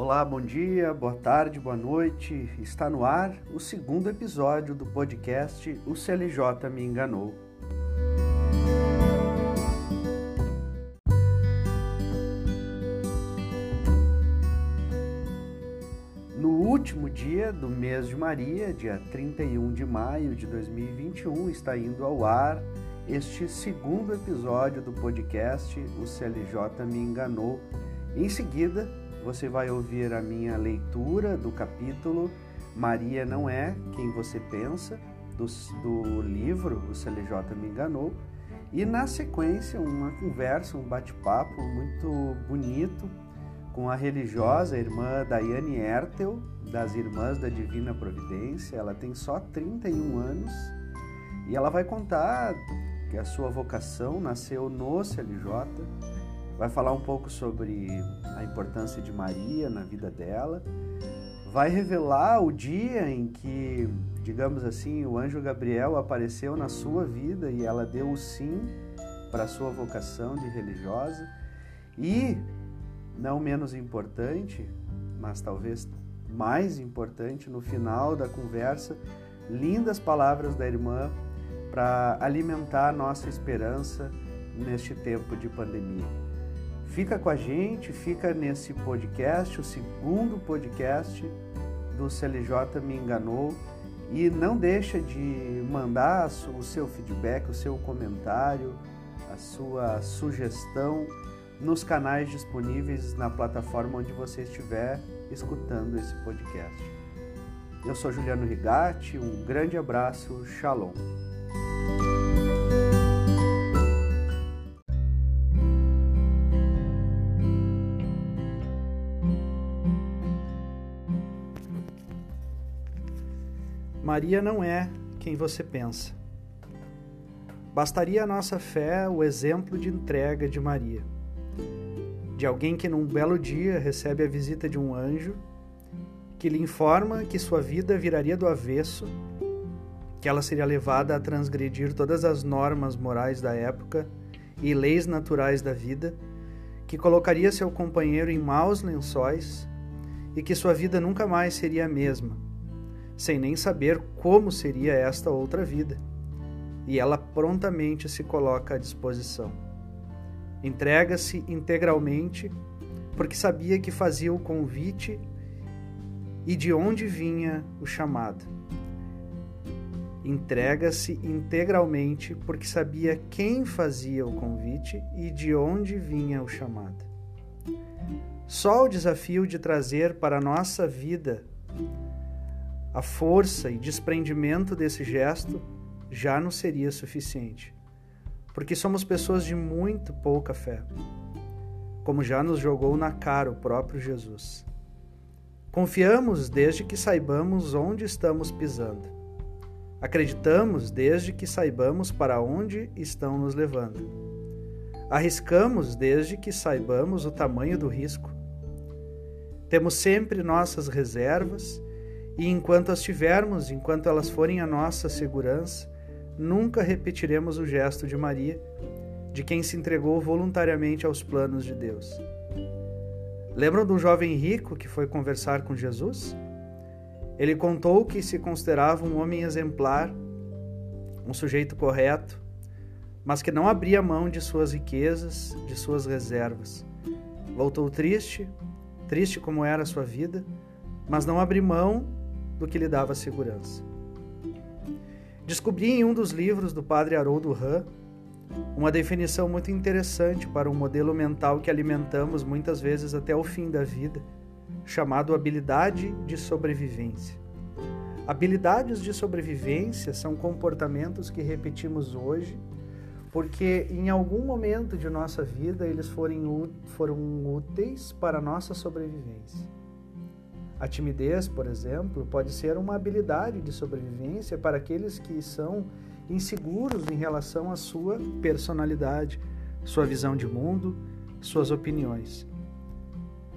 Olá, bom dia, boa tarde, boa noite. Está no ar o segundo episódio do podcast O CLJ Me Enganou. No último dia do mês de Maria, dia 31 de maio de 2021, está indo ao ar este segundo episódio do podcast O CLJ Me Enganou. Em seguida, você vai ouvir a minha leitura do capítulo Maria não é quem você pensa, do, do livro O CLJ Me Enganou, e na sequência uma conversa, um bate-papo muito bonito com a religiosa irmã Daiane Ertel, das Irmãs da Divina Providência. Ela tem só 31 anos e ela vai contar que a sua vocação nasceu no CLJ, vai falar um pouco sobre a importância de Maria na vida dela, vai revelar o dia em que, digamos assim, o anjo Gabriel apareceu na sua vida e ela deu o sim para a sua vocação de religiosa e, não menos importante, mas talvez mais importante, no final da conversa, lindas palavras da irmã para alimentar nossa esperança neste tempo de pandemia. Fica com a gente, fica nesse podcast, o segundo podcast do CLJ Me Enganou e não deixa de mandar o seu feedback, o seu comentário, a sua sugestão nos canais disponíveis na plataforma onde você estiver escutando esse podcast. Eu sou Juliano Rigatti, um grande abraço, shalom. Maria não é quem você pensa. Bastaria a nossa fé o exemplo de entrega de Maria, de alguém que num belo dia recebe a visita de um anjo que lhe informa que sua vida viraria do avesso, que ela seria levada a transgredir todas as normas morais da época e leis naturais da vida, que colocaria seu companheiro em maus lençóis e que sua vida nunca mais seria a mesma sem nem saber como seria esta outra vida. E ela prontamente se coloca à disposição. Entrega-se integralmente, porque sabia que fazia o convite e de onde vinha o chamado. Entrega-se integralmente, porque sabia quem fazia o convite e de onde vinha o chamado. Só o desafio de trazer para a nossa vida a força e desprendimento desse gesto já não seria suficiente, porque somos pessoas de muito pouca fé, como já nos jogou na cara o próprio Jesus. Confiamos desde que saibamos onde estamos pisando. Acreditamos desde que saibamos para onde estão nos levando. Arriscamos desde que saibamos o tamanho do risco. Temos sempre nossas reservas e enquanto as tivermos, enquanto elas forem a nossa segurança, nunca repetiremos o gesto de Maria, de quem se entregou voluntariamente aos planos de Deus. Lembram do jovem rico que foi conversar com Jesus? Ele contou que se considerava um homem exemplar, um sujeito correto, mas que não abria mão de suas riquezas, de suas reservas. Voltou triste, triste como era a sua vida, mas não abriu mão do que lhe dava segurança. Descobri em um dos livros do padre Haroldo Hahn uma definição muito interessante para um modelo mental que alimentamos muitas vezes até o fim da vida, chamado habilidade de sobrevivência. Habilidades de sobrevivência são comportamentos que repetimos hoje porque em algum momento de nossa vida eles foram úteis para a nossa sobrevivência. A timidez, por exemplo, pode ser uma habilidade de sobrevivência para aqueles que são inseguros em relação à sua personalidade, sua visão de mundo, suas opiniões.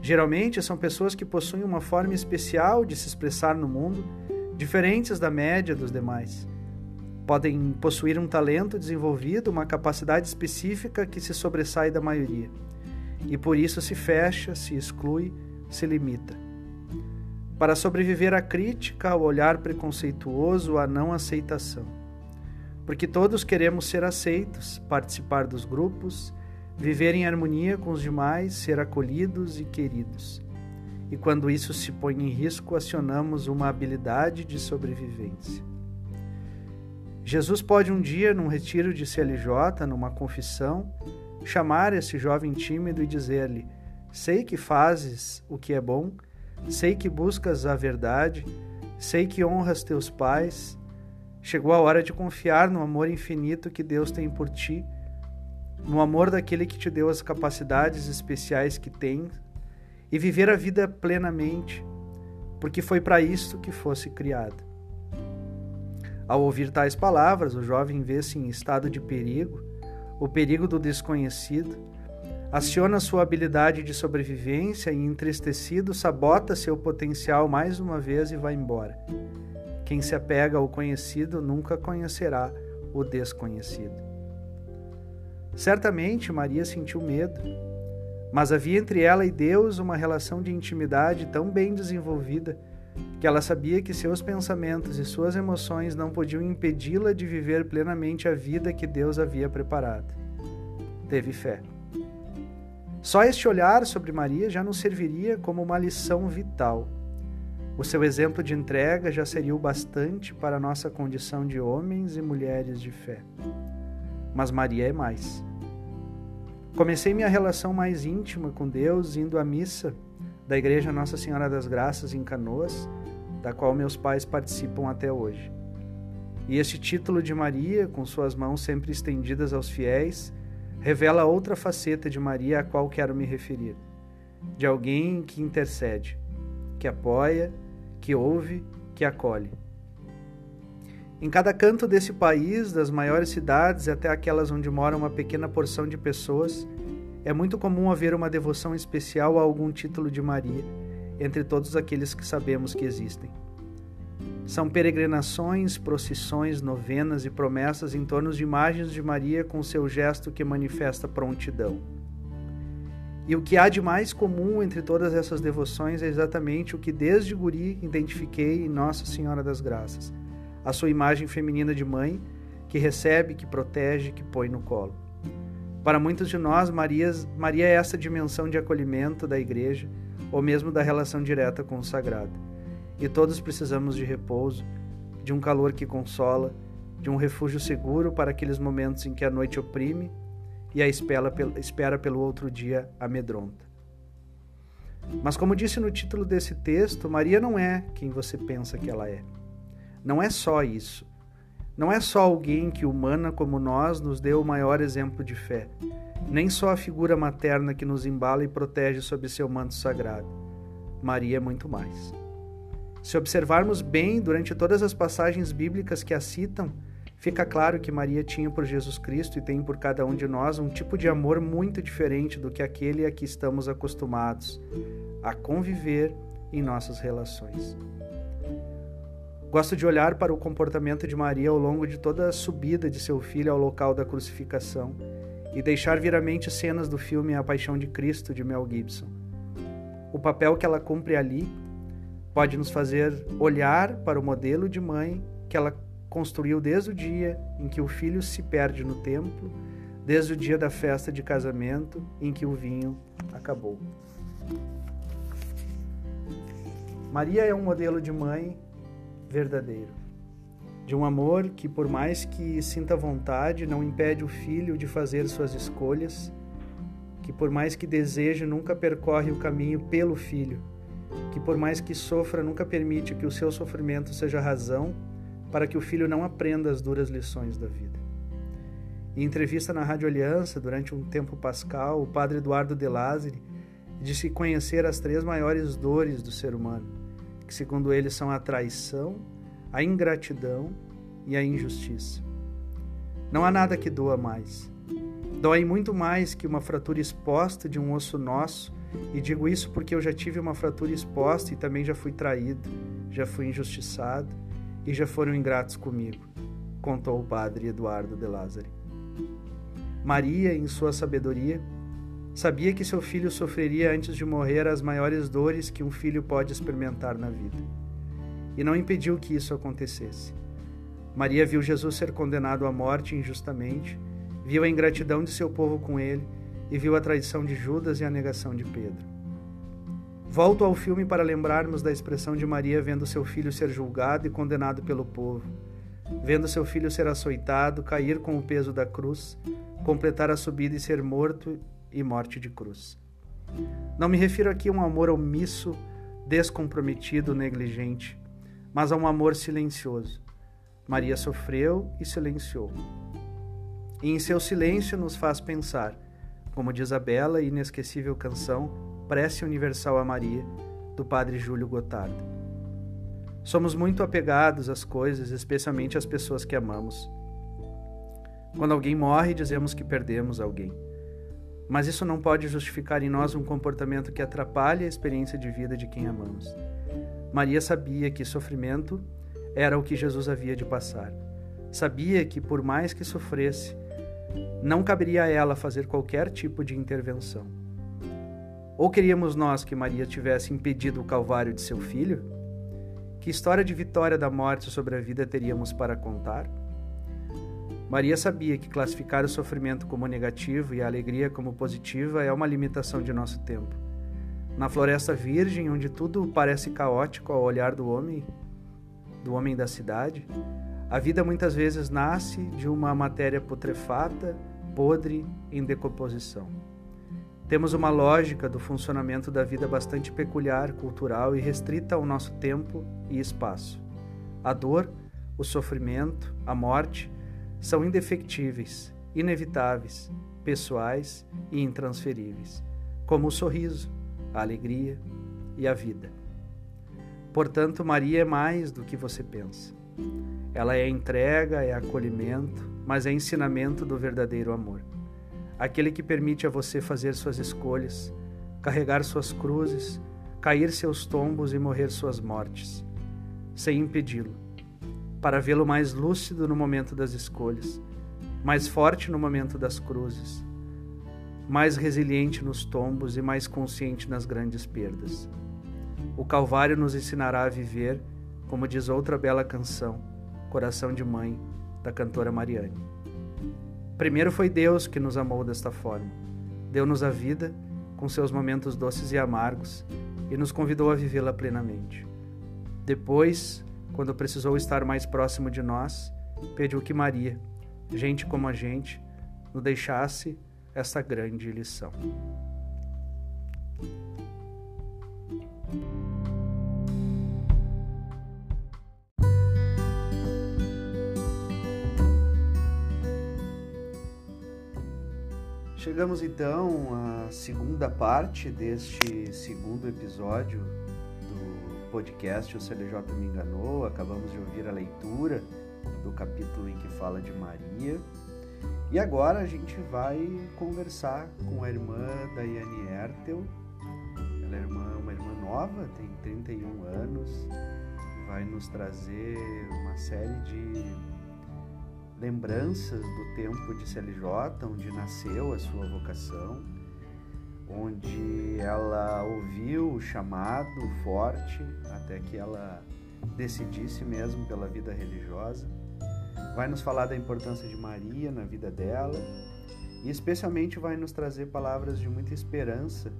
Geralmente são pessoas que possuem uma forma especial de se expressar no mundo, diferentes da média dos demais. Podem possuir um talento desenvolvido, uma capacidade específica que se sobressai da maioria. E por isso se fecha, se exclui, se limita. Para sobreviver à crítica, ao olhar preconceituoso, à não aceitação. Porque todos queremos ser aceitos, participar dos grupos, viver em harmonia com os demais, ser acolhidos e queridos. E quando isso se põe em risco, acionamos uma habilidade de sobrevivência. Jesus pode um dia, num retiro de CLJ, numa confissão, chamar esse jovem tímido e dizer-lhe: Sei que fazes o que é bom, sei que buscas a verdade, sei que honras teus pais. Chegou a hora de confiar no amor infinito que Deus tem por ti, no amor daquele que te deu as capacidades especiais que tens e viver a vida plenamente, porque foi para isso que fosse criado. Ao ouvir tais palavras, o jovem vê-se em estado de perigo, o perigo do desconhecido, aciona sua habilidade de sobrevivência e, entristecido, sabota seu potencial mais uma vez e vai embora. Quem se apega ao conhecido nunca conhecerá o desconhecido. Certamente Maria sentiu medo, mas havia entre ela e Deus uma relação de intimidade tão bem desenvolvida que ela sabia que seus pensamentos e suas emoções não podiam impedi-la de viver plenamente a vida que Deus havia preparado. Teve fé. Só este olhar sobre Maria já nos serviria como uma lição vital. O seu exemplo de entrega já seria o bastante para nossa condição de homens e mulheres de fé. Mas Maria é mais. Comecei minha relação mais íntima com Deus indo à missa da Igreja Nossa Senhora das Graças em Canoas, da qual meus pais participam até hoje. E este título de Maria, com suas mãos sempre estendidas aos fiéis, revela outra faceta de Maria a qual quero me referir: de alguém que intercede, que apoia, que ouve, que acolhe. Em cada canto desse país, das maiores cidades até aquelas onde mora uma pequena porção de pessoas, é muito comum haver uma devoção especial a algum título de Maria, entre todos aqueles que sabemos que existem. São peregrinações, procissões, novenas e promessas em torno de imagens de Maria com seu gesto que manifesta prontidão. E o que há de mais comum entre todas essas devoções é exatamente o que desde guri identifiquei em Nossa Senhora das Graças, a sua imagem feminina de mãe, que recebe, que protege, que põe no colo. Para muitos de nós, Maria, Maria é essa dimensão de acolhimento da igreja, ou mesmo da relação direta com o sagrado. E todos precisamos de repouso, de um calor que consola, de um refúgio seguro para aqueles momentos em que a noite oprime e a espera, pelo outro dia amedronta. Mas, como disse no título desse texto, Maria não é quem você pensa que ela é. Não é só isso. Não é só alguém que, humana como nós, nos deu o maior exemplo de fé, nem só a figura materna que nos embala e protege sob seu manto sagrado. Maria é muito mais. Se observarmos bem durante todas as passagens bíblicas que a citam, fica claro que Maria tinha por Jesus Cristo e tem por cada um de nós um tipo de amor muito diferente do que aquele a que estamos acostumados a conviver em nossas relações. Gosto de olhar para o comportamento de Maria ao longo de toda a subida de seu filho ao local da crucificação e deixar vir à mente cenas do filme A Paixão de Cristo de Mel Gibson. O papel que ela cumpre ali pode nos fazer olhar para o modelo de mãe que ela construiu desde o dia em que o filho se perde no templo, desde o dia da festa de casamento em que o vinho acabou. Maria é um modelo de mãe verdadeiro. De um amor que, por mais que sinta vontade, não impede o filho de fazer suas escolhas, que, por mais que deseje, nunca percorre o caminho pelo filho, que, por mais que sofra, nunca permite que o seu sofrimento seja razão para que o filho não aprenda as duras lições da vida. Em entrevista na Rádio Aliança, durante um tempo pascal, o padre Eduardo De Lázari disse conhecer as três maiores dores do ser humano que, segundo ele, são a traição, a ingratidão e a injustiça. Não há nada que doa mais. Dói muito mais que uma fratura exposta de um osso nosso, e digo isso porque eu já tive uma fratura exposta e também já fui traído, já fui injustiçado e já foram ingratos comigo, contou o padre Eduardo de Lázari. Maria, em sua sabedoria, Sabia que seu filho sofreria antes de morrer as maiores dores que um filho pode experimentar na vida. E não impediu que isso acontecesse. Maria viu Jesus ser condenado à morte injustamente, viu a ingratidão de seu povo com ele e viu a traição de Judas e a negação de Pedro. Volto ao filme para lembrarmos da expressão de Maria vendo seu filho ser julgado e condenado pelo povo, vendo seu filho ser açoitado, cair com o peso da cruz, completar a subida e ser morto e morte de cruz. Não me refiro aqui a um amor omisso, descomprometido, negligente, mas a um amor silencioso. Maria sofreu e silenciou. E em seu silêncio nos faz pensar, como diz a bela e inesquecível canção Prece Universal a Maria, do padre Júlio Gotardo. Somos muito apegados às coisas, especialmente às pessoas que amamos. Quando alguém morre, dizemos que perdemos alguém. Mas isso não pode justificar em nós um comportamento que atrapalhe a experiência de vida de quem amamos. Maria sabia que sofrimento era o que Jesus havia de passar. Sabia que, por mais que sofresse, não caberia a ela fazer qualquer tipo de intervenção. Ou queríamos nós que Maria tivesse impedido o calvário de seu filho? Que história de vitória da morte sobre a vida teríamos para contar? Maria sabia que classificar o sofrimento como negativo e a alegria como positiva é uma limitação de nosso tempo. Na floresta virgem, onde tudo parece caótico ao olhar do homem, do homem da cidade, a vida muitas vezes nasce de uma matéria putrefata, podre, em decomposição. Temos uma lógica do funcionamento da vida bastante peculiar, cultural e restrita ao nosso tempo e espaço. A dor, o sofrimento, a morte são indefectíveis, inevitáveis, pessoais e intransferíveis, como o sorriso, a alegria e a vida. Portanto, Maria é mais do que você pensa. Ela é entrega, é acolhimento, mas é ensinamento do verdadeiro amor. Aquele que permite a você fazer suas escolhas, carregar suas cruzes, cair seus tombos e morrer suas mortes, sem impedi-lo para vê-lo mais lúcido no momento das escolhas, mais forte no momento das cruzes, mais resiliente nos tombos e mais consciente nas grandes perdas. O Calvário nos ensinará a viver, como diz outra bela canção, Coração de Mãe, da cantora Mariane. Primeiro foi Deus que nos amou desta forma. Deu-nos a vida, com seus momentos doces e amargos, e nos convidou a vivê-la plenamente. Depois, quando precisou estar mais próximo de nós, pediu que Maria, gente como a gente, nos deixasse essa grande lição. Chegamos então à segunda parte deste segundo episódio podcast O CLJ Me Enganou, acabamos de ouvir a leitura do capítulo em que fala de Maria. E agora a gente vai conversar com a irmã Daiane Ertel. Ela é uma irmã nova, tem 31 anos, vai nos trazer uma série de lembranças do tempo de CLJ, onde nasceu a sua vocação onde ela ouviu o chamado forte até que ela decidisse mesmo pela vida religiosa. Vai nos falar da importância de Maria na vida dela e especialmente vai nos trazer palavras de muita esperança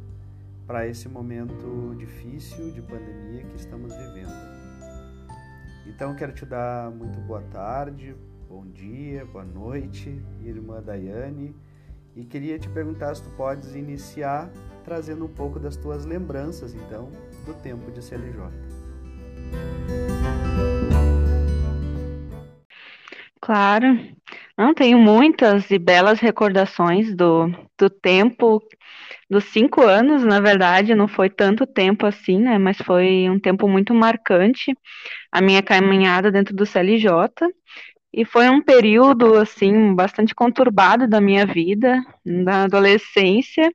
para esse momento difícil de pandemia que estamos vivendo. Então quero te dar muito boa tarde, bom dia, boa noite, irmã Daiane e queria te perguntar se tu podes iniciar trazendo um pouco das tuas lembranças, então, do tempo de CLJ. Claro. Não, tenho muitas e belas recordações do, do tempo, dos cinco anos, na verdade, não foi tanto tempo assim, né? Mas foi um tempo muito marcante, a minha caminhada dentro do CLJ. E foi um período, assim, bastante conturbado da minha vida, da adolescência,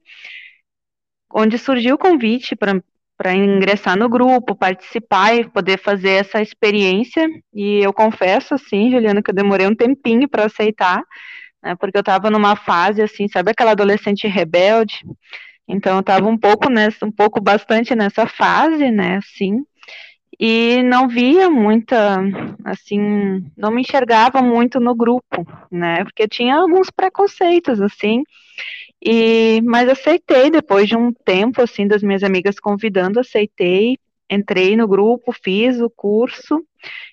onde surgiu o convite para ingressar no grupo, participar e poder fazer essa experiência. E eu confesso, assim, Juliana, que eu demorei um tempinho para aceitar, né, porque eu estava numa fase assim, sabe aquela adolescente rebelde? Então eu estava um pouco nessa, um pouco bastante nessa fase, né, assim, e não via muita, assim, não me enxergava muito no grupo, né, porque tinha alguns preconceitos, assim, e, mas aceitei depois de um tempo, assim, das minhas amigas convidando, aceitei, entrei no grupo, fiz o curso,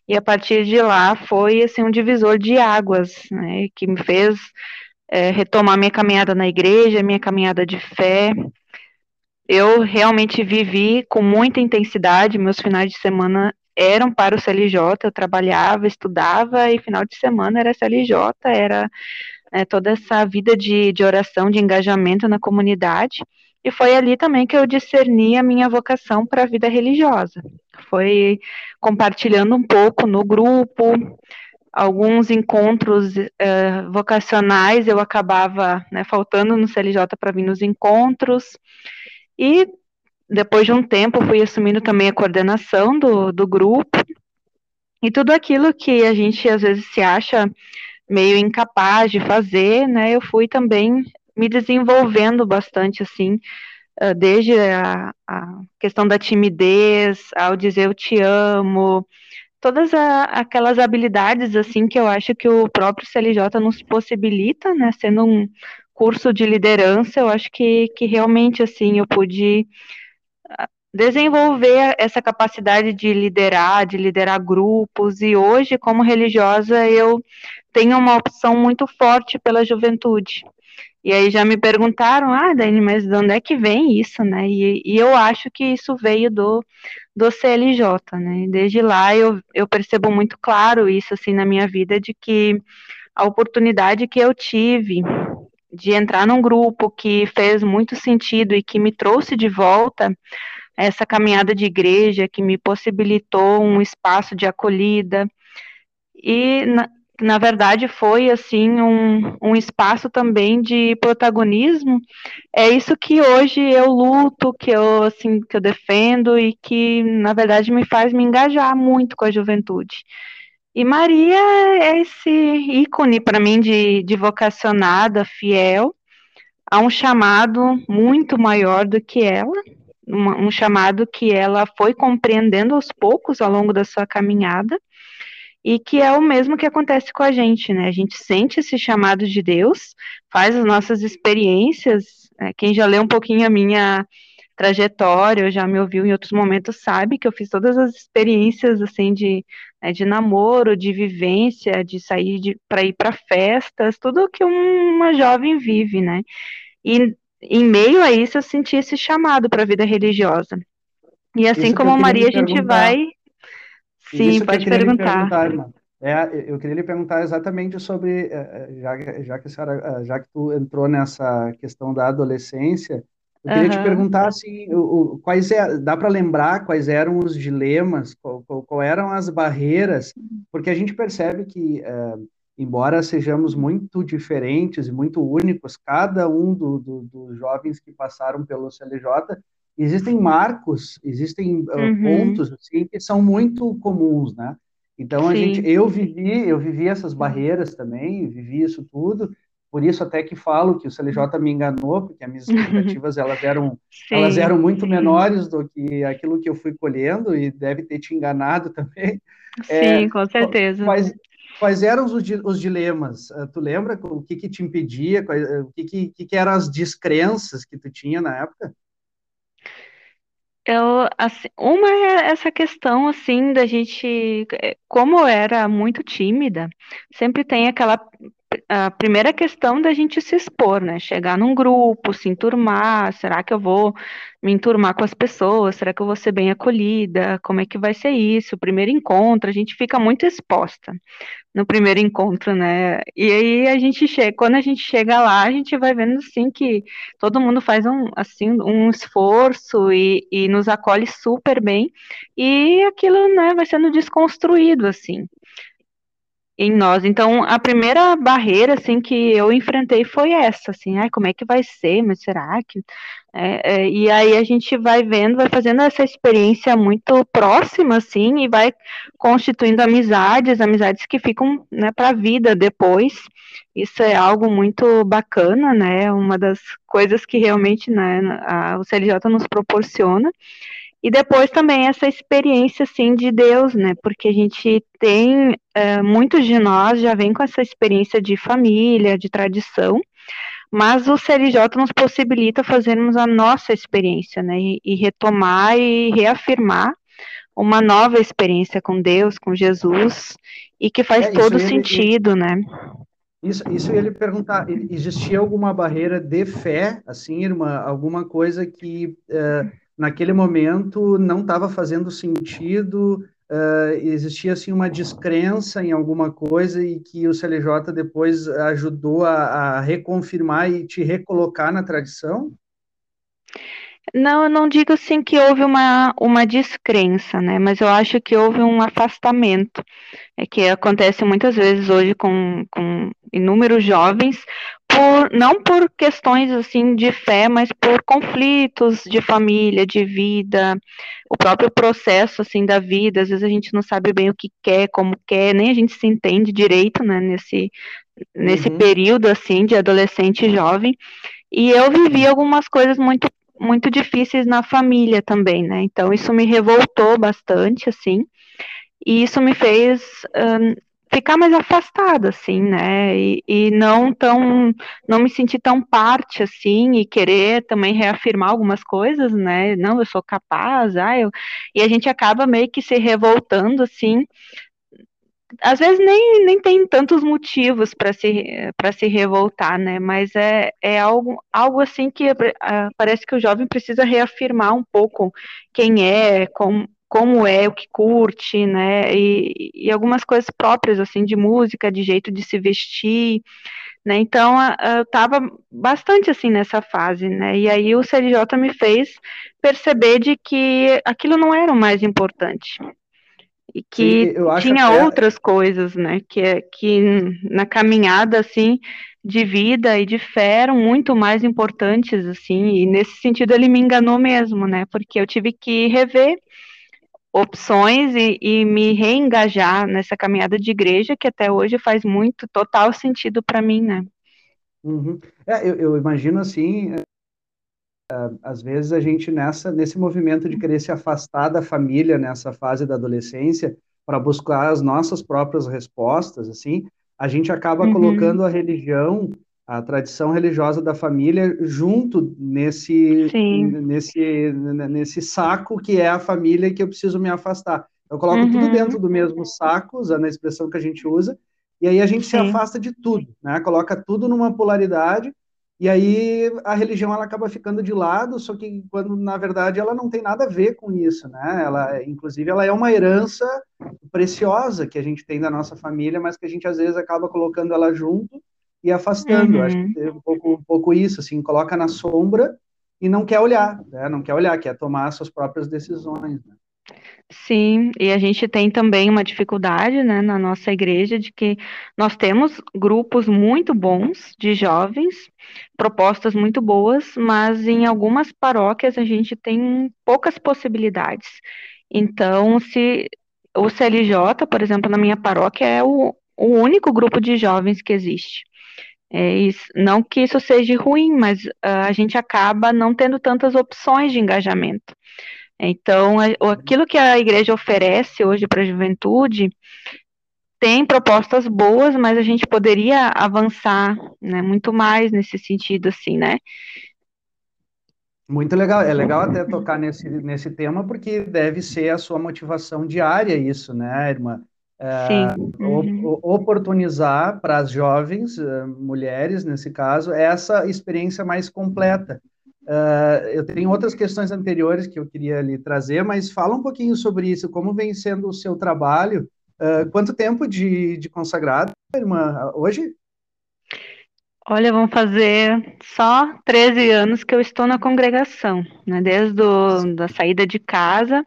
e a partir de lá foi, assim, um divisor de águas, né, que me fez é, retomar minha caminhada na igreja, minha caminhada de fé. Eu realmente vivi com muita intensidade, meus finais de semana eram para o CLJ, eu trabalhava, estudava, e final de semana era CLJ, era né, toda essa vida de, de oração, de engajamento na comunidade. E foi ali também que eu discerni a minha vocação para a vida religiosa. Foi compartilhando um pouco no grupo, alguns encontros uh, vocacionais eu acabava né, faltando no CLJ para vir nos encontros. E depois de um tempo fui assumindo também a coordenação do, do grupo. E tudo aquilo que a gente às vezes se acha meio incapaz de fazer, né? Eu fui também me desenvolvendo bastante, assim, uh, desde a, a, questão da timidez, ao dizer eu te amo, todas a, aquelas habilidades assim que eu acho que o próprio CLJ nos possibilita, né, sendo um curso de liderança, eu acho que, que realmente assim eu pude ah, desenvolver essa capacidade de liderar, de liderar grupos e hoje como religiosa eu tenho uma opção muito forte pela juventude. E aí já me perguntaram, ah, Dani, mas de onde é que vem isso, né? E, e eu acho que isso veio do, do CLJ, né? Desde lá eu, eu percebo muito claro isso, assim, na minha vida, de que a oportunidade que eu tive de entrar num grupo que fez muito sentido e que me trouxe de volta essa caminhada de igreja, que me possibilitou um espaço de acolhida, e na, na verdade foi assim um, um espaço também de protagonismo. É isso que hoje eu luto que eu assim que eu defendo e que na verdade me faz me engajar muito com a juventude e Maria é esse ícone para mim de, de vocacionada fiel a um chamado muito maior do que ela um, um chamado que ela foi compreendendo aos poucos ao longo da sua caminhada e que é o mesmo que acontece com a gente, né? A gente sente esse chamado de Deus, faz as nossas experiências. Né? Quem já leu um pouquinho a minha trajetória, já me ouviu em outros momentos, sabe que eu fiz todas as experiências assim de, né, de namoro, de vivência, de sair para ir para festas, tudo que uma jovem vive, né? E em meio a isso eu senti esse chamado para a vida religiosa. E assim isso como Maria, a gente vai Sim, pode perguntar. perguntar é, eu queria lhe perguntar exatamente sobre, é, é, já, já, que senhora, é, já que tu entrou nessa questão da adolescência, eu queria uhum. te perguntar assim, o, o, quais é, dá para lembrar quais eram os dilemas, qual, qual, qual, eram as barreiras, porque a gente percebe que, é, embora sejamos muito diferentes e muito únicos, cada um do, do, dos jovens que passaram pelo CLJ existem marcos, existem uhum. pontos assim, que são muito comuns, né? Então a gente, eu vivi, eu vivi essas barreiras também, vivi isso tudo. Por isso até que falo que o CLJ me enganou, porque as minhas expectativas elas eram, elas eram muito menores do que aquilo que eu fui colhendo e deve ter te enganado também. Sim, é, com certeza. Quais, quais eram os, os dilemas? Ah, tu lembra o que, que te impedia? Quais, o que, que, que eram as descrenças que tu tinha na época? Eu, assim, uma é essa questão, assim, da gente, é, como eu era muito tímida, sempre tem aquela a primeira questão da gente se expor, né? Chegar num grupo, se enturmar, será que eu vou me enturmar com as pessoas? Será que eu vou ser bem acolhida? Como é que vai ser isso? O primeiro encontro, a gente fica muito exposta no primeiro encontro, né? E aí a gente chega, quando a gente chega lá, a gente vai vendo assim que todo mundo faz um assim um esforço e, e nos acolhe super bem e aquilo, né, vai sendo desconstruído assim em nós. Então, a primeira barreira, assim, que eu enfrentei foi essa, assim, ai, como é que vai ser, mas será que... É, é, e aí a gente vai vendo, vai fazendo essa experiência muito próxima, assim, e vai constituindo amizades, amizades que ficam, né, para a vida depois. Isso é algo muito bacana, né? Uma das coisas que realmente né, a, o CLJ nos proporciona. E depois também essa experiência, assim, de Deus, né? Porque a gente tem, é, muitos de nós já vem com essa experiência de família, de tradição, mas o CLJ nos possibilita fazermos a nossa experiência, né? E, e retomar e reafirmar uma nova experiência com Deus, com Jesus, e que faz é, todo sentido, ele, né? Isso, isso ele perguntar, existia alguma barreira de fé, assim, irmã, alguma coisa que... Uh, naquele momento não estava fazendo sentido, uh, existia assim uma descrença em alguma coisa e que o CLJ depois ajudou a, a reconfirmar e te recolocar na tradição? Não, eu não digo assim que houve uma, uma descrença, né? Mas eu acho que houve um afastamento, é que acontece muitas vezes hoje com, com inúmeros jovens, por, não por questões assim de fé, mas por conflitos de família, de vida, o próprio processo assim da vida. Às vezes a gente não sabe bem o que quer, como quer, nem a gente se entende direito, né? Nesse nesse uhum. período assim de adolescente e jovem. E eu vivi algumas coisas muito muito difíceis na família também, né? Então isso me revoltou bastante, assim, e isso me fez um, ficar mais afastada, assim, né? E, e, não tão, não me sentir tão parte, assim, e querer também reafirmar algumas coisas, né? Não, eu sou capaz, ah, eu... e a gente acaba meio que se revoltando, assim, às vezes nem, nem tem tantos motivos para se, se revoltar, né? Mas é, é algo, algo assim que uh, parece que o jovem precisa reafirmar um pouco quem é, com, como é, o que curte, né? E, e algumas coisas próprias, assim, de música, de jeito de se vestir, né? Então, eu estava bastante, assim, nessa fase, né? E aí o CLJ me fez perceber de que aquilo não era o mais importante, e que tinha até... outras coisas, né, que, é, que na caminhada, assim, de vida e de fé eram muito mais importantes, assim, e nesse sentido ele me enganou mesmo, né, porque eu tive que rever opções e, e me reengajar nessa caminhada de igreja que até hoje faz muito, total sentido para mim, né. Uhum. É, eu, eu imagino, assim, às vezes a gente nessa nesse movimento de querer se afastar da família nessa fase da adolescência para buscar as nossas próprias respostas assim a gente acaba uhum. colocando a religião a tradição religiosa da família junto nesse Sim. nesse nesse saco que é a família que eu preciso me afastar eu coloco uhum. tudo dentro do mesmo saco usando a expressão que a gente usa e aí a gente Sim. se afasta de tudo né coloca tudo numa polaridade e aí a religião ela acaba ficando de lado, só que quando na verdade ela não tem nada a ver com isso, né? Ela, inclusive, ela é uma herança preciosa que a gente tem da nossa família, mas que a gente às vezes acaba colocando ela junto e afastando. Uhum. Acho que é um pouco, um pouco isso, assim, coloca na sombra e não quer olhar, né? Não quer olhar, quer tomar suas próprias decisões. Né? Sim, e a gente tem também uma dificuldade, né, na nossa igreja de que nós temos grupos muito bons de jovens, propostas muito boas, mas em algumas paróquias a gente tem poucas possibilidades. Então, se o CLJ, por exemplo, na minha paróquia é o, o único grupo de jovens que existe. É isso, não que isso seja ruim, mas uh, a gente acaba não tendo tantas opções de engajamento. Então, aquilo que a igreja oferece hoje para a juventude tem propostas boas, mas a gente poderia avançar né, muito mais nesse sentido, assim, né? Muito legal, é legal até tocar nesse, nesse tema, porque deve ser a sua motivação diária isso, né, irmã? Sim. Uhum. Oportunizar para as jovens, eh, mulheres nesse caso, essa experiência mais completa. Uh, eu tenho outras questões anteriores que eu queria lhe trazer, mas fala um pouquinho sobre isso, como vem sendo o seu trabalho, quanto tempo de, de consagrado, irmã, hoje? Olha, vão fazer só 13 anos que eu estou na congregação, né, desde a da saída de casa,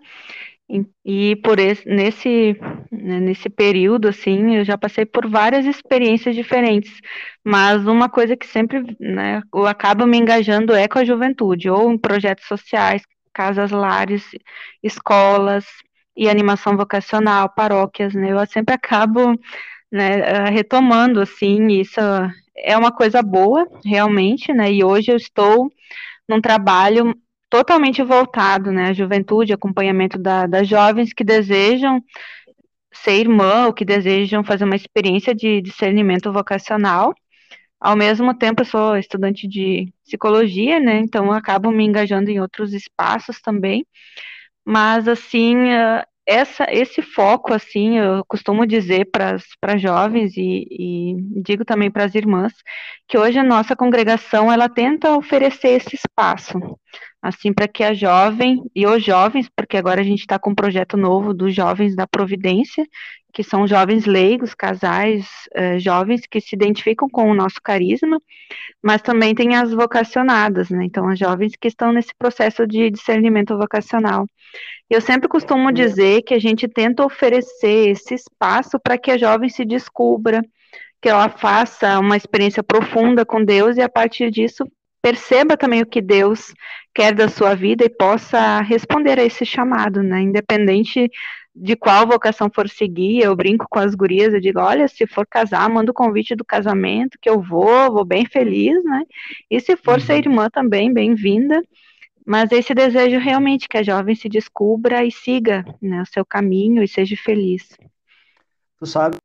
e, por esse, nesse, né, nesse período, assim, eu já passei por várias experiências diferentes, mas uma coisa que sempre né, acaba me engajando é com a juventude, ou em projetos sociais, casas lares, escolas e animação vocacional, paróquias, né? Eu sempre acabo né, retomando, assim, isso é uma coisa boa, realmente, né, e hoje eu estou num trabalho totalmente voltado, né, à juventude, acompanhamento da, das jovens que desejam ser irmã ou que desejam fazer uma experiência de discernimento vocacional. Ao mesmo tempo, eu sou estudante de psicologia, né, então acabo me engajando em outros espaços também, mas, assim, essa, esse foco, assim, eu costumo dizer para jovens e, e, digo também para as irmãs, que hoje a nossa congregação, ela tenta oferecer esse espaço, assim, para que a jovem e os jovens, porque agora a gente está com um projeto novo dos jovens da Providência, que são jovens leigos, casais, eh, jovens que se identificam com o nosso carisma, mas também tem as vocacionadas, né, então as jovens que estão nesse processo de discernimento vocacional. Eu sempre costumo dizer que a gente tenta oferecer esse espaço para que a jovem se descubra, que ela faça uma experiência profunda com Deus e a partir disso perceba também o que Deus quer da sua vida e possa responder a esse chamado, né? Independente de qual vocação for seguir, eu brinco com as gurias, eu digo, olha, se for casar, manda o convite do casamento, que eu vou, vou bem feliz, né? E se for uhum. ser irmã também, bem-vinda. Mas esse desejo realmente que a jovem se descubra e siga né, o seu caminho e seja feliz. Tu sabe,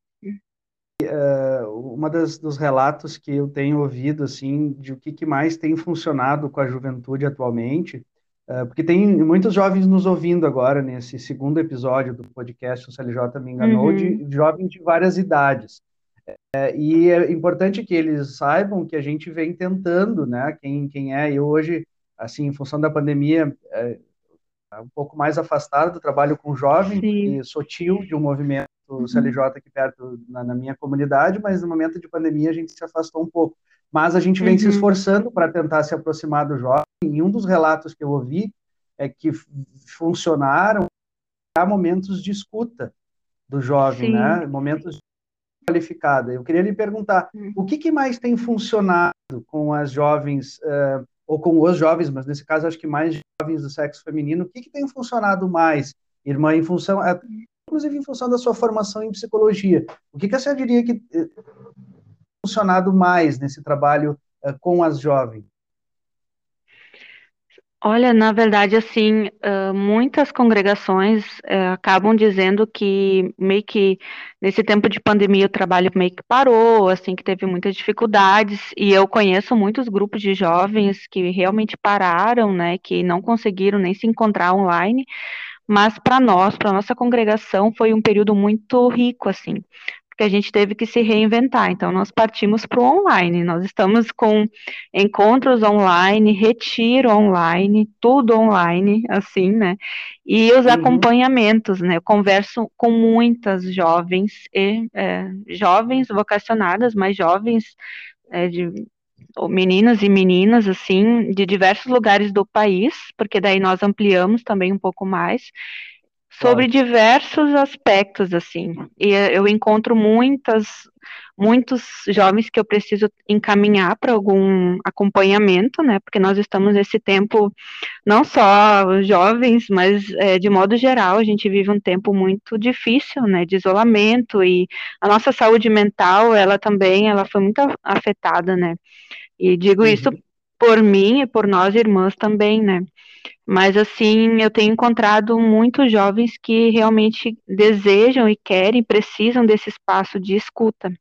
uh, uma das, dos relatos que eu tenho ouvido, assim, de o que, que mais tem funcionado com a juventude atualmente, uh, porque tem muitos jovens nos ouvindo agora, nesse segundo episódio do podcast O CLJ Me Enganou, uhum. de, jovens de várias idades. É, e é importante que eles saibam que a gente vem tentando, né? Quem, quem é, eu hoje assim, em função da pandemia, é, um pouco mais afastado do trabalho com jovem, e sou tio de um movimento uhum. CLJ aqui perto na, na, minha comunidade, mas no momento de pandemia a gente se afastou um pouco. Mas a gente vem uhum. se esforçando para tentar se aproximar do jovem, e um dos relatos que eu ouvi é que funcionaram há momentos de escuta do jovem, Sim. né? Momentos qualificada. Eu queria lhe perguntar, uhum. o que, que mais tem funcionado com as jovens uh, ou com os jovens, mas nesse caso acho que mais jovens do sexo feminino, o que, que tem funcionado mais, irmã, em função, é, inclusive em função da sua formação em psicologia, o que, que a senhora diria que tem funcionado mais nesse trabalho uh, com as jovens? Olha, na verdade, assim, muitas congregações uh, acabam dizendo que meio que nesse tempo de pandemia o trabalho meio que parou, assim, que teve muitas dificuldades, e eu conheço muitos grupos de jovens que realmente pararam, né, que não conseguiram nem se encontrar online, mas para nós, para nossa congregação, foi um período muito rico, assim, que a gente teve que se reinventar. Então, nós partimos para o online. Nós estamos com encontros online, retiro online, tudo online, assim, né? E os uhum. acompanhamentos, né? Eu converso com muitas jovens e é, jovens vocacionadas, mas jovens é, de meninos e meninas, assim, de diversos lugares do país, porque daí nós ampliamos também um pouco mais, sobre diversos aspectos, assim. E eu encontro muitas, muitos jovens que eu preciso encaminhar para algum acompanhamento, né? Porque nós estamos nesse tempo, não só jovens, mas é, de modo geral, a gente vive um tempo muito difícil, né? De isolamento e a nossa saúde mental, ela também, ela foi muito afetada, né? E digo uhum. isso por mim e por nós irmãs também, né? Mas assim, eu tenho encontrado muitos jovens que realmente desejam e querem, precisam desse espaço de escuta.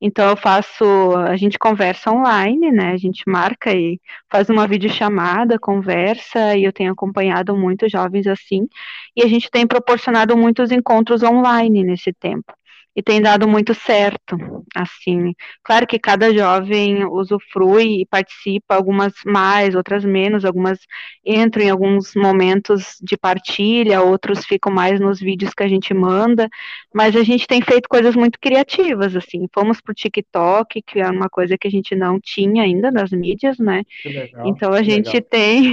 Então eu faço, a gente conversa online, né? A gente marca e faz uma videochamada, conversa, e eu tenho acompanhado muitos jovens assim, e a gente tem proporcionado muitos encontros online nesse tempo e tem dado muito certo, assim. Claro que cada jovem usufrui e participa, algumas mais, outras menos, algumas entram em alguns momentos de partilha, outros ficam mais nos vídeos que a gente manda, mas a gente tem feito coisas muito criativas, assim. Fomos pro TikTok, que é uma coisa que a gente não tinha ainda nas mídias, né? Legal, então a gente legal. tem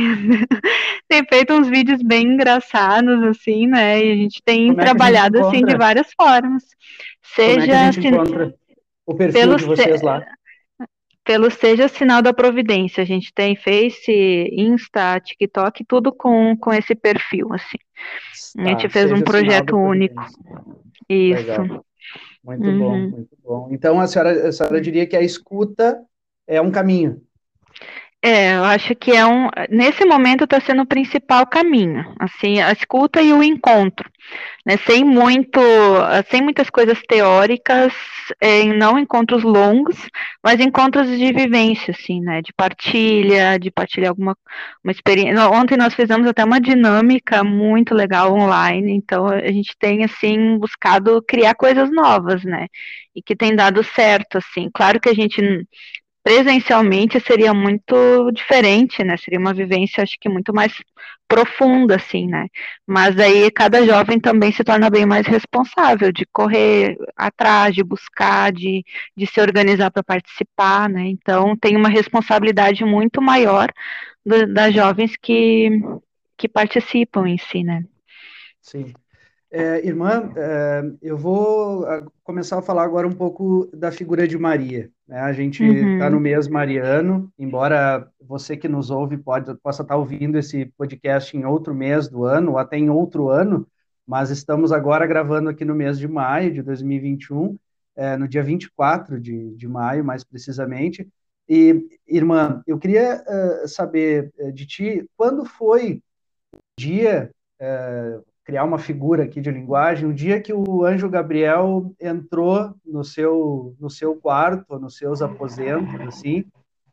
tem feito uns vídeos bem engraçados, assim, né? E a gente tem Como trabalhado é assim de várias formas. Seja é que a gente encontra o perfil pelo de vocês lá? Pelo Seja Sinal da Providência. A gente tem Face, Insta, TikTok, tudo com, com esse perfil, assim. a gente fez um projeto único. Isso. Legal. Muito uhum. bom, muito bom. Então a senhora, a senhora diria que a escuta é um caminho. É, eu acho que é um. Nesse momento está sendo o principal caminho, assim, a escuta e o encontro, né? Sem muito, sem muitas coisas teóricas, em não encontros longos, mas encontros de vivência, assim, né? De partilha, de partilhar alguma uma experiência. Ontem nós fizemos até uma dinâmica muito legal online, então a gente tem assim buscado criar coisas novas, né? E que tem dado certo, assim. Claro que a gente presencialmente seria muito diferente, né? Seria uma vivência, acho que muito mais profunda, assim, né? Mas aí cada jovem também se torna bem mais responsável de correr atrás, de buscar, de, de se organizar para participar, né? Então tem uma responsabilidade muito maior do, das jovens que, que participam em si, né? Sim. É, irmã, é, eu vou ah, começar a falar agora um pouco da figura de Maria. Né? A gente está uhum. no mês mariano, embora você que nos ouve pode, possa estar tá ouvindo esse podcast em outro mês do ano, ou até em outro ano, mas estamos agora gravando aqui no mês de maio de 2021, é, no dia 24 de, de maio, mais precisamente. E, irmã, eu queria uh, saber uh, de ti, quando foi o dia... Uh, criar uma figura aqui de linguagem, o dia que o anjo Gabriel entrou no seu no seu quarto, nos seus aposentos, assim,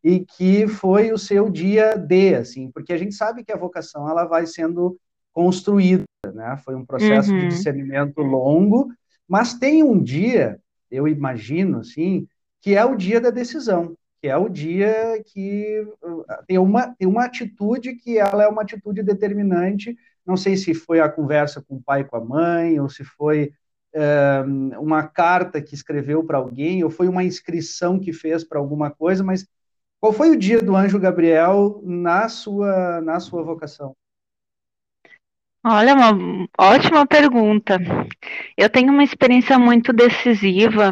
e que foi o seu dia D, assim, porque a gente sabe que a vocação ela vai sendo construída, né? Foi um processo uhum. de discernimento longo, mas tem um dia, eu imagino, assim, que é o dia da decisão, que é o dia que uh, tem uma, tem uma atitude que ela é uma atitude determinante não sei se foi a conversa com o pai e com a mãe, ou se foi um, uma carta que escreveu para alguém, ou foi uma inscrição que fez para alguma coisa, mas qual foi o dia do anjo Gabriel na sua, na sua vocação? Olha, uma ótima pergunta. Eu tenho uma experiência muito decisiva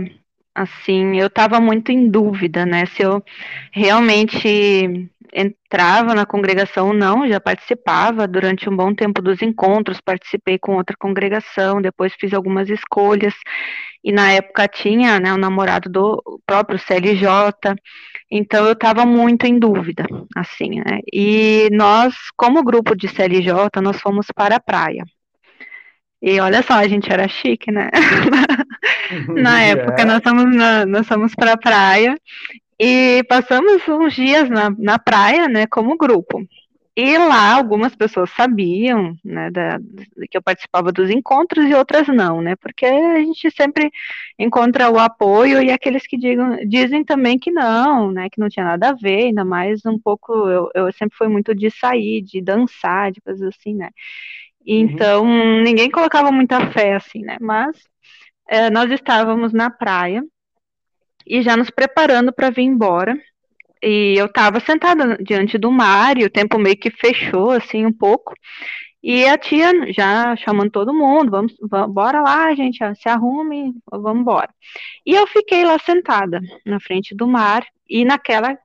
assim, eu estava muito em dúvida, né, se eu realmente entrava na congregação ou não, já participava durante um bom tempo dos encontros, participei com outra congregação, depois fiz algumas escolhas, e na época tinha, né, o namorado do próprio CLJ, então eu estava muito em dúvida, assim, né, e nós, como grupo de CLJ, nós fomos para a praia, e olha só, a gente era chique, né? na época, é. nós fomos, na, nós fomos para a praia e passamos uns dias na, na praia, né, como grupo. E lá algumas pessoas sabiam, né, da, que eu participava dos encontros e outras não, né, porque a gente sempre encontra o apoio e aqueles que digam, dizem também que não, né, que não tinha nada a ver, ainda mais um pouco, eu, eu sempre fui muito de sair, de dançar, de coisas assim, né. Uhum. Então, uhum. ninguém colocava muita fé, assim, né? Mas é, nós estávamos na praia e já nos preparando para vir embora. E eu estava sentada diante do mar e o tempo meio que fechou, assim, um pouco. E a tia já chamando todo mundo, vamos, vamos bora lá, gente, se arrume, vamos embora. E eu fiquei lá sentada na frente do mar e naquela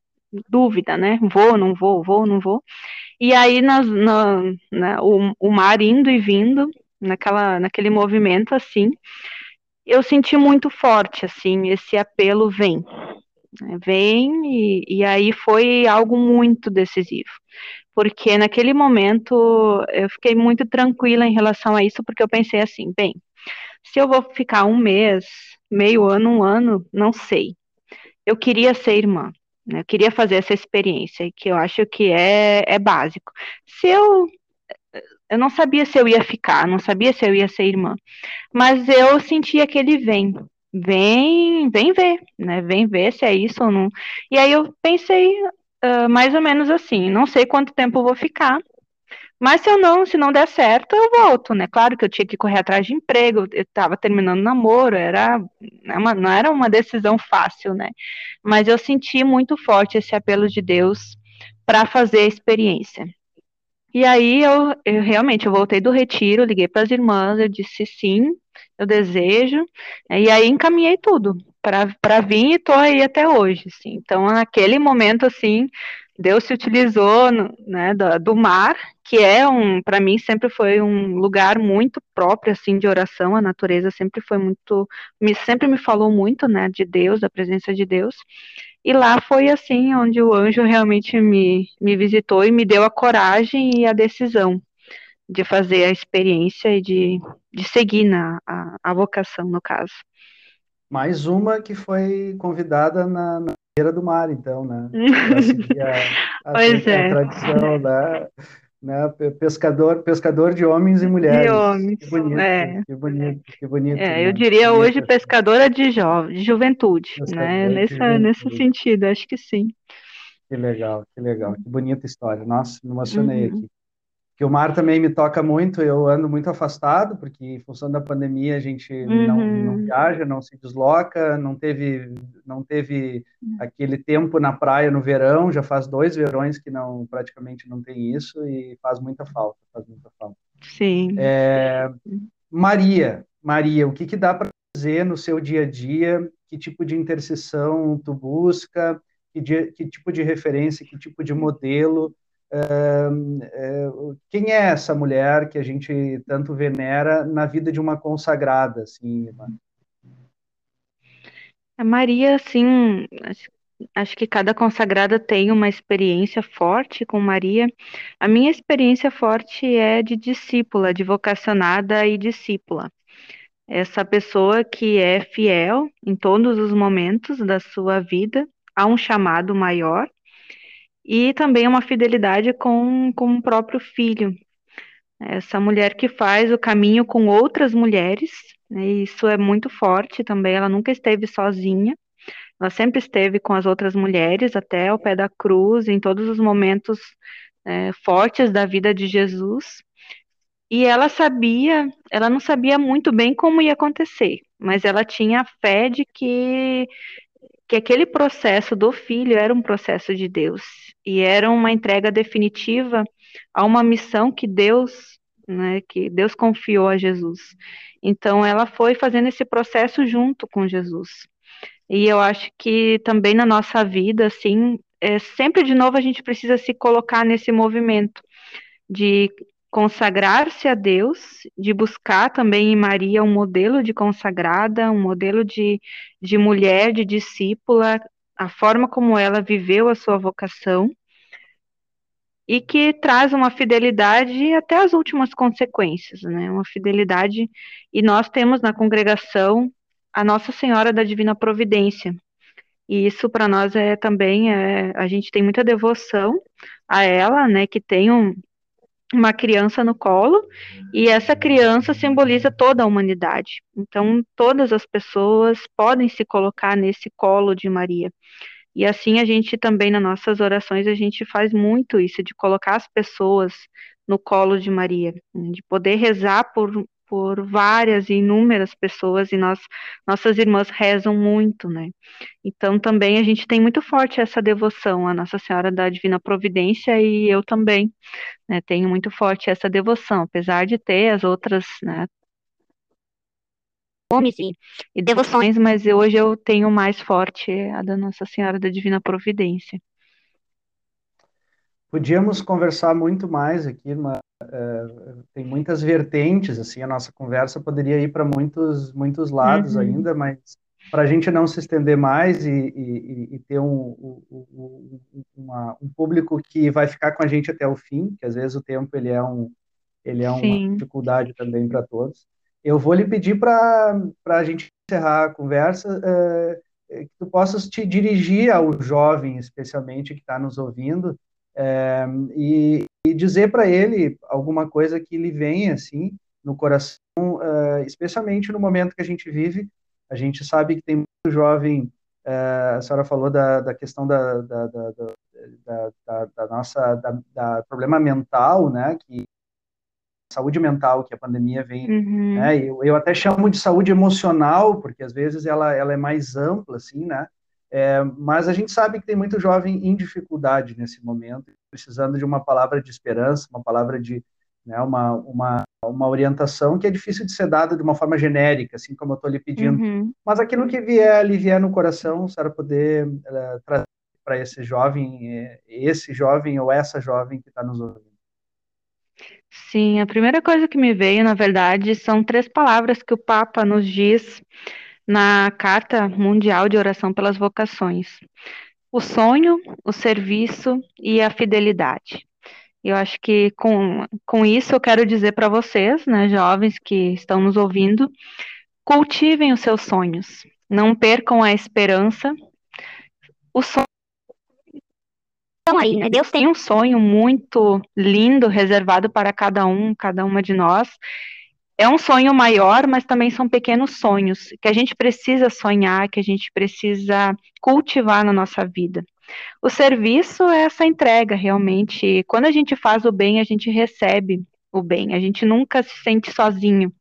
dúvida, né? Vou, não vou, vou, não vou. E aí nós, na, né, o, o mar indo e vindo, naquela, naquele movimento assim, eu senti muito forte, assim, esse apelo vem. Né, vem, e, e aí foi algo muito decisivo. Porque naquele momento eu fiquei muito tranquila em relação a isso, porque eu pensei assim, bem, se eu vou ficar um mês, meio ano, um ano, não sei. Eu queria ser irmã. Né? Eu queria fazer essa experiência, que eu acho que é, é básico. Se eu. Eu não sabia se eu ia ficar, não sabia se eu ia ser irmã, mas eu sentia que ele vem, vem, vem ver, né? Vem ver se é isso ou não. E aí eu pensei uh, mais ou menos assim, não sei quanto tempo vou ficar, mas se eu não, se não der certo, eu volto, né? Claro que eu tinha que correr atrás de emprego, eu estava terminando namoro, era né, uma, não era uma decisão fácil, né? Mas eu senti muito forte esse apelo de Deus para fazer a experiência. E aí eu, eu realmente eu voltei do retiro, liguei para as irmãs, eu disse sim, eu desejo, e aí encaminhei tudo para vir e estou aí até hoje, assim. Então, naquele momento, assim, Deus se utilizou né, do, do mar, que é um, para mim sempre foi um lugar muito próprio assim de oração. A natureza sempre foi muito, me sempre me falou muito, né, de Deus, da presença de Deus. E lá foi assim onde o anjo realmente me, me visitou e me deu a coragem e a decisão de fazer a experiência e de, de seguir na a, a vocação no caso. Mais uma que foi convidada na, na beira do mar, então, né? A, a, pois a, é. a tradição, né? Né? Pescador, pescador de homens e mulheres. De homens, que bonito, é. que bonito, que bonito. É, né? eu diria bonito. hoje pescadora de, jo de juventude, né? Nessa, nesse sentido, acho que sim. Que legal, que legal, que bonita história. Nossa, me emocionei uhum. aqui que o mar também me toca muito, eu ando muito afastado, porque em função da pandemia a gente uhum. não, não, viaja, não se desloca, não teve, não teve aquele tempo na praia no verão, já faz dois verões que não praticamente não tem isso e faz muita falta, faz muita falta. Sim. É, Maria, Maria, o que, que dá para fazer no seu dia a dia? Que tipo de intercessão tu busca? Que, que tipo de referência, que tipo de modelo? Quem é essa mulher que a gente tanto venera na vida de uma consagrada, assim, A Maria, assim, acho que cada consagrada tem uma experiência forte com Maria. A minha experiência forte é de discípula, de vocacionada e discípula. Essa pessoa que é fiel em todos os momentos da sua vida a um chamado maior e também uma fidelidade com, com o próprio filho. Essa mulher que faz o caminho com outras mulheres, né, isso é muito forte também, ela nunca esteve sozinha, ela sempre esteve com as outras mulheres até ao pé da cruz, em todos os momentos é, fortes da vida de Jesus. E ela sabia, ela não sabia muito bem como ia acontecer, mas ela tinha a fé de que que aquele processo do filho era um processo de Deus e era uma entrega definitiva a uma missão que Deus, né, que Deus confiou a Jesus. Então ela foi fazendo esse processo junto com Jesus. E eu acho que também na nossa vida, assim, é, sempre de novo a gente precisa se colocar nesse movimento de consagrar-se a Deus, de buscar também em Maria um modelo de consagrada, um modelo de, de mulher, de discípula, a forma como ela viveu a sua vocação, e que traz uma fidelidade até as últimas consequências, né? Uma fidelidade, e nós temos na congregação a Nossa Senhora da Divina Providência. E isso para nós é também é, a gente tem muita devoção a ela, né? Que tem um, uma criança no colo, e essa criança simboliza toda a humanidade. Então, todas as pessoas podem se colocar nesse colo de Maria. E assim a gente também nas nossas orações a gente faz muito isso de colocar as pessoas no colo de Maria, de poder rezar por por várias e inúmeras pessoas e nós, nossas irmãs rezam muito, né? Então também a gente tem muito forte essa devoção à Nossa Senhora da Divina Providência e eu também né, tenho muito forte essa devoção, apesar de ter as outras, né, nomes e, e devoções, mas hoje eu tenho mais forte a da Nossa Senhora da Divina Providência. Podíamos conversar muito mais aqui, mas uh, tem muitas vertentes, assim, a nossa conversa poderia ir para muitos, muitos lados uhum. ainda, mas para a gente não se estender mais e, e, e ter um, um, uma, um, público que vai ficar com a gente até o fim, que às vezes o tempo ele é, um, ele é uma dificuldade também para todos. Eu vou lhe pedir para a gente encerrar a conversa, uh, que tu possas te dirigir ao jovem, especialmente, que está nos ouvindo, é, e, e, dizer para ele alguma coisa que lhe venha assim no coração, uh, especialmente no momento que a gente vive. A gente sabe que tem muito jovem. Uh, a senhora falou da, da questão da, da, da, da nossa da, problema mental, né? Que saúde mental que a pandemia vem, uhum. né? Eu, eu até chamo de saúde emocional porque às vezes ela, ela é mais ampla, assim, né? É, mas a gente sabe que tem muito jovem em dificuldade nesse momento, precisando de uma palavra de esperança, uma palavra de né, uma, uma, uma orientação que é difícil de ser dada de uma forma genérica, assim como eu estou lhe pedindo. Uhum. Mas aquilo que vier, vier no coração, para poder uh, trazer para esse jovem, é, esse jovem ou essa jovem que está nos ouvindo? Sim, a primeira coisa que me veio, na verdade, são três palavras que o Papa nos diz na Carta Mundial de Oração pelas Vocações: o sonho, o serviço e a fidelidade. Eu acho que com, com isso eu quero dizer para vocês, né, jovens que estão nos ouvindo, cultivem os seus sonhos, não percam a esperança. O sonho estão aí, né? Deus tem um sonho muito lindo reservado para cada um, cada uma de nós. É um sonho maior, mas também são pequenos sonhos que a gente precisa sonhar, que a gente precisa cultivar na nossa vida. O serviço é essa entrega, realmente. Quando a gente faz o bem, a gente recebe o bem. A gente nunca se sente sozinho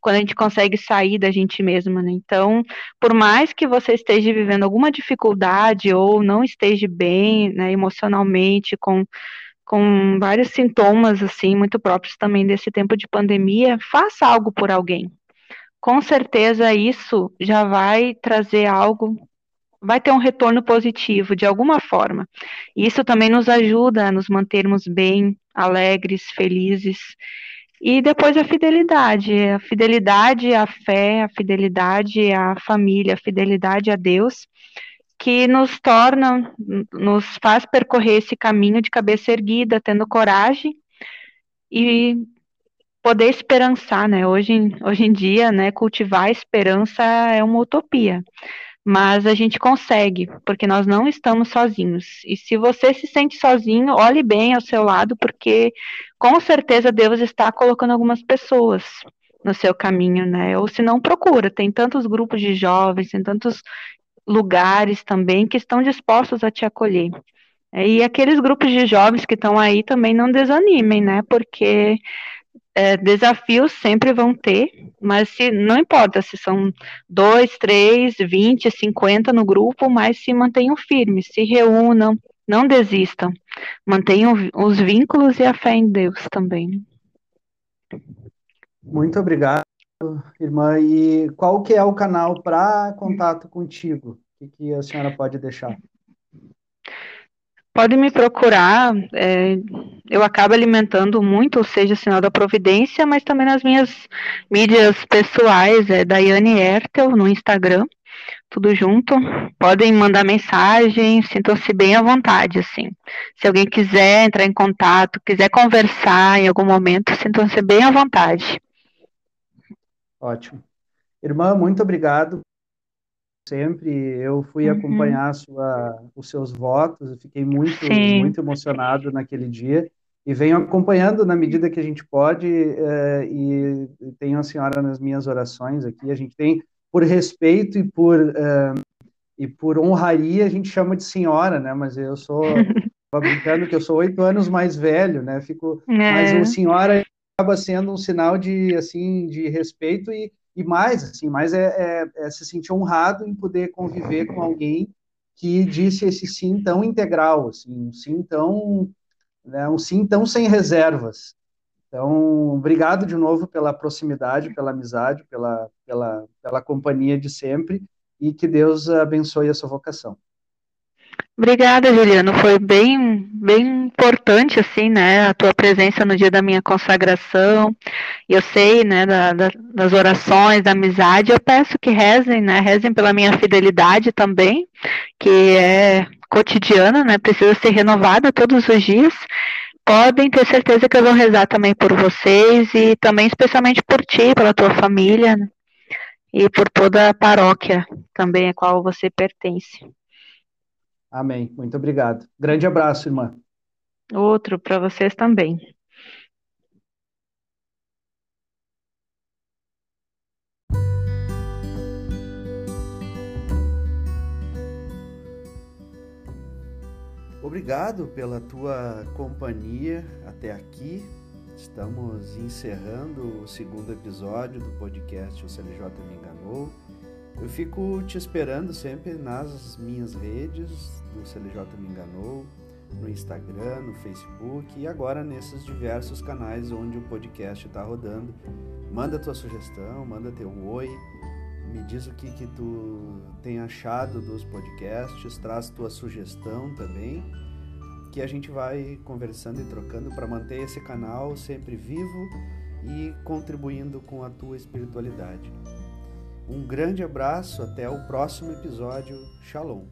quando a gente consegue sair da gente mesma, né? Então, por mais que você esteja vivendo alguma dificuldade ou não esteja bem, né, emocionalmente, com, com vários sintomas, assim, muito próprios também desse tempo de pandemia, faça algo por alguém. Com certeza isso já vai trazer algo vai ter um retorno positivo de alguma forma. Isso também nos ajuda a nos mantermos bem, alegres, felizes. E depois a fidelidade, a fidelidade à fé, a fidelidade à família, a fidelidade a Deus, que nos torna, nos faz percorrer esse caminho de cabeça erguida, tendo coragem e poder esperançar, né? Hoje, hoje em dia, né, cultivar a esperança é uma utopia mas a gente consegue, porque nós não estamos sozinhos. E se você se sente sozinho, olhe bem ao seu lado, porque com certeza Deus está colocando algumas pessoas no seu caminho, né? Ou se não, procura. Tem tantos grupos de jovens, tem tantos lugares também que estão dispostos a te acolher. E aqueles grupos de jovens que estão aí também não desanimem, né? Porque é, desafios sempre vão ter, mas se, não importa se são dois, três, vinte, cinquenta no grupo, mas se mantenham firmes, se reúnam, não desistam, mantenham os vínculos e a fé em Deus também. Muito obrigado, irmã. E qual que é o canal para contato contigo? O que, a senhora pode deixar? Pode me procurar, é, eu acabo alimentando muito, seja Sinal da Providência, mas também nas minhas mídias pessoais, é Daiane Ertel no Instagram, tudo junto. Podem mandar mensagem, sintam-se bem à vontade, assim. Se alguém quiser entrar em contato, quiser conversar em algum momento, sintam-se bem à vontade. Ótimo. Irmã, muito obrigado sempre. Eu fui uhum. acompanhar sua, os seus votos, eu fiquei muito, muito emocionado naquele dia e venho acompanhando na medida que a gente pode uh, e tenho a senhora nas minhas orações aqui. A gente tem, por respeito e por, uh, e por honraria, a gente chama de senhora, né? Mas eu sou, brincando que eu sou oito anos mais velho, né? Fico, é. mas o senhora acaba sendo um sinal de, assim, de respeito e e mais, assim, mais é, é, é, se sentir honrado em poder conviver com alguém que disse esse sim tão integral, assim, um sim tão, né, um sim tão sem reservas. Então, obrigado de novo pela proximidade, pela amizade, pela, pela, pela companhia de sempre e que Deus abençoe a sua vocação. Obrigada, Juliano. Foi bem, bem importante, assim, né, a tua presença no dia da minha consagração. Eu sei, né, da, da, das orações, da amizade. Eu peço que rezem, né, rezem pela minha fidelidade também, que é cotidiana, né, precisa ser renovada todos os dias. Podem ter certeza que eu vou rezar também por vocês e também especialmente por ti, pela tua família né, e por toda a paróquia também a qual você pertence. Amém. Muito obrigado. Grande abraço, irmã. Outro para vocês também. Obrigado pela tua companhia até aqui. Estamos encerrando o segundo episódio do podcast O CLJ Me Enganou. Eu fico te esperando sempre nas minhas redes do CLJ Me Enganou, no Instagram, no Facebook e agora nesses diversos canais onde o podcast está rodando. Manda tua sugestão, manda teu oi, me diz o que, que tu tem achado dos podcasts, traz tua sugestão também, que a gente vai conversando e trocando para manter esse canal sempre vivo e contribuindo com a tua espiritualidade. Um grande abraço, até o próximo episódio. Shalom.